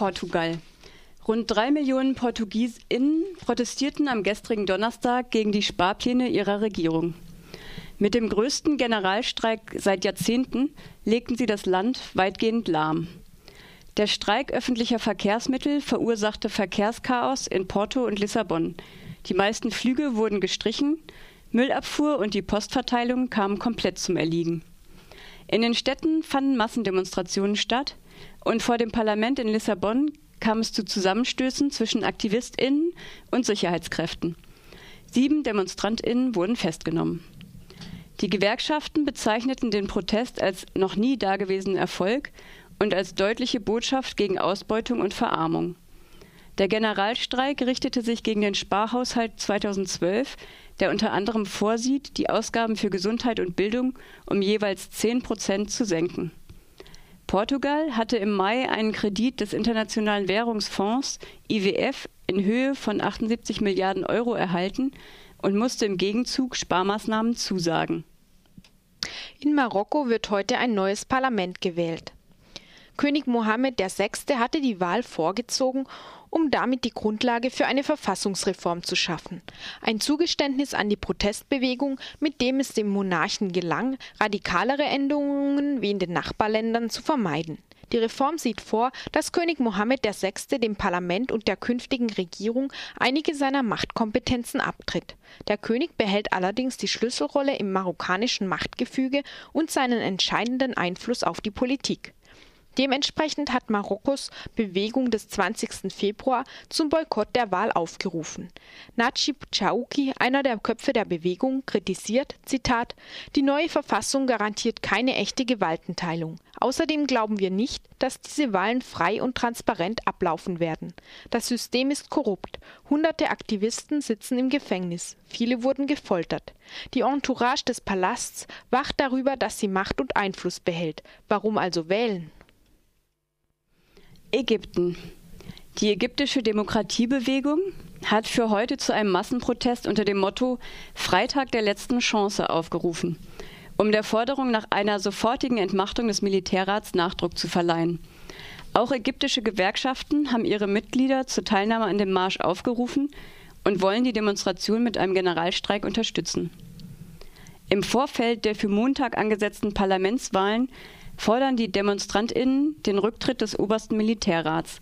Portugal. Rund drei Millionen PortugiesInnen protestierten am gestrigen Donnerstag gegen die Sparpläne ihrer Regierung. Mit dem größten Generalstreik seit Jahrzehnten legten sie das Land weitgehend lahm. Der Streik öffentlicher Verkehrsmittel verursachte Verkehrschaos in Porto und Lissabon. Die meisten Flüge wurden gestrichen, Müllabfuhr und die Postverteilung kamen komplett zum Erliegen. In den Städten fanden Massendemonstrationen statt und vor dem Parlament in Lissabon kam es zu Zusammenstößen zwischen AktivistInnen und Sicherheitskräften. Sieben DemonstrantInnen wurden festgenommen. Die Gewerkschaften bezeichneten den Protest als noch nie dagewesenen Erfolg und als deutliche Botschaft gegen Ausbeutung und Verarmung. Der Generalstreik richtete sich gegen den Sparhaushalt 2012, der unter anderem vorsieht, die Ausgaben für Gesundheit und Bildung um jeweils 10 Prozent zu senken. Portugal hatte im Mai einen Kredit des Internationalen Währungsfonds IWF in Höhe von 78 Milliarden Euro erhalten und musste im Gegenzug Sparmaßnahmen zusagen. In Marokko wird heute ein neues Parlament gewählt. König Mohammed VI. hatte die Wahl vorgezogen, um damit die Grundlage für eine Verfassungsreform zu schaffen. Ein Zugeständnis an die Protestbewegung, mit dem es dem Monarchen gelang, radikalere Änderungen wie in den Nachbarländern zu vermeiden. Die Reform sieht vor, dass König Mohammed VI. dem Parlament und der künftigen Regierung einige seiner Machtkompetenzen abtritt. Der König behält allerdings die Schlüsselrolle im marokkanischen Machtgefüge und seinen entscheidenden Einfluss auf die Politik. Dementsprechend hat Marokkos Bewegung des 20. Februar zum Boykott der Wahl aufgerufen. Najib Chauki, einer der Köpfe der Bewegung, kritisiert, Zitat, die neue Verfassung garantiert keine echte Gewaltenteilung. Außerdem glauben wir nicht, dass diese Wahlen frei und transparent ablaufen werden. Das System ist korrupt. Hunderte Aktivisten sitzen im Gefängnis. Viele wurden gefoltert. Die Entourage des Palasts wacht darüber, dass sie Macht und Einfluss behält. Warum also wählen? Ägypten. Die ägyptische Demokratiebewegung hat für heute zu einem Massenprotest unter dem Motto Freitag der letzten Chance aufgerufen, um der Forderung nach einer sofortigen Entmachtung des Militärrats Nachdruck zu verleihen. Auch ägyptische Gewerkschaften haben ihre Mitglieder zur Teilnahme an dem Marsch aufgerufen und wollen die Demonstration mit einem Generalstreik unterstützen. Im Vorfeld der für Montag angesetzten Parlamentswahlen fordern die DemonstrantInnen den Rücktritt des obersten Militärrats.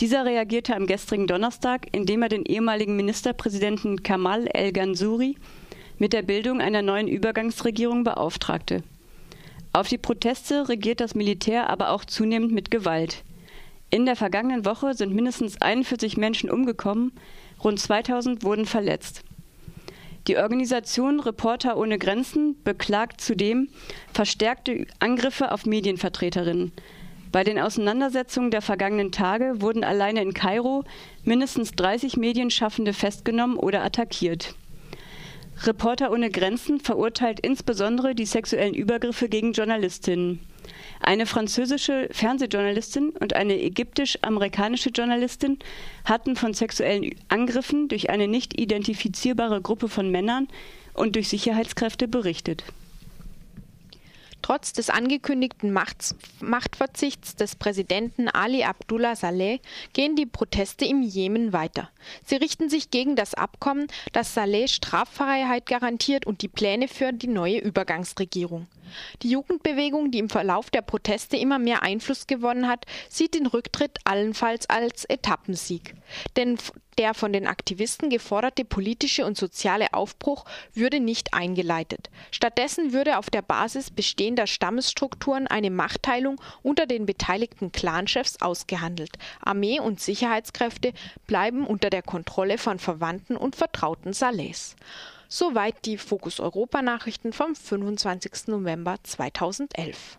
Dieser reagierte am gestrigen Donnerstag, indem er den ehemaligen Ministerpräsidenten Kamal El-Gansuri mit der Bildung einer neuen Übergangsregierung beauftragte. Auf die Proteste regiert das Militär aber auch zunehmend mit Gewalt. In der vergangenen Woche sind mindestens 41 Menschen umgekommen, rund 2000 wurden verletzt. Die Organisation Reporter ohne Grenzen beklagt zudem verstärkte Angriffe auf Medienvertreterinnen. Bei den Auseinandersetzungen der vergangenen Tage wurden alleine in Kairo mindestens 30 Medienschaffende festgenommen oder attackiert. Reporter ohne Grenzen verurteilt insbesondere die sexuellen Übergriffe gegen Journalistinnen. Eine französische Fernsehjournalistin und eine ägyptisch-amerikanische Journalistin hatten von sexuellen Angriffen durch eine nicht identifizierbare Gruppe von Männern und durch Sicherheitskräfte berichtet. Trotz des angekündigten Machts Machtverzichts des Präsidenten Ali Abdullah Saleh gehen die Proteste im Jemen weiter. Sie richten sich gegen das Abkommen, das Saleh Straffreiheit garantiert und die Pläne für die neue Übergangsregierung. Die Jugendbewegung, die im Verlauf der Proteste immer mehr Einfluss gewonnen hat, sieht den Rücktritt allenfalls als Etappensieg. Denn der von den Aktivisten geforderte politische und soziale Aufbruch würde nicht eingeleitet. Stattdessen würde auf der Basis bestehender Stammesstrukturen eine Machtteilung unter den beteiligten Clanchefs ausgehandelt. Armee und Sicherheitskräfte bleiben unter der Kontrolle von Verwandten und Vertrauten Salehs. Soweit die Fokus Europa Nachrichten vom 25. November 2011.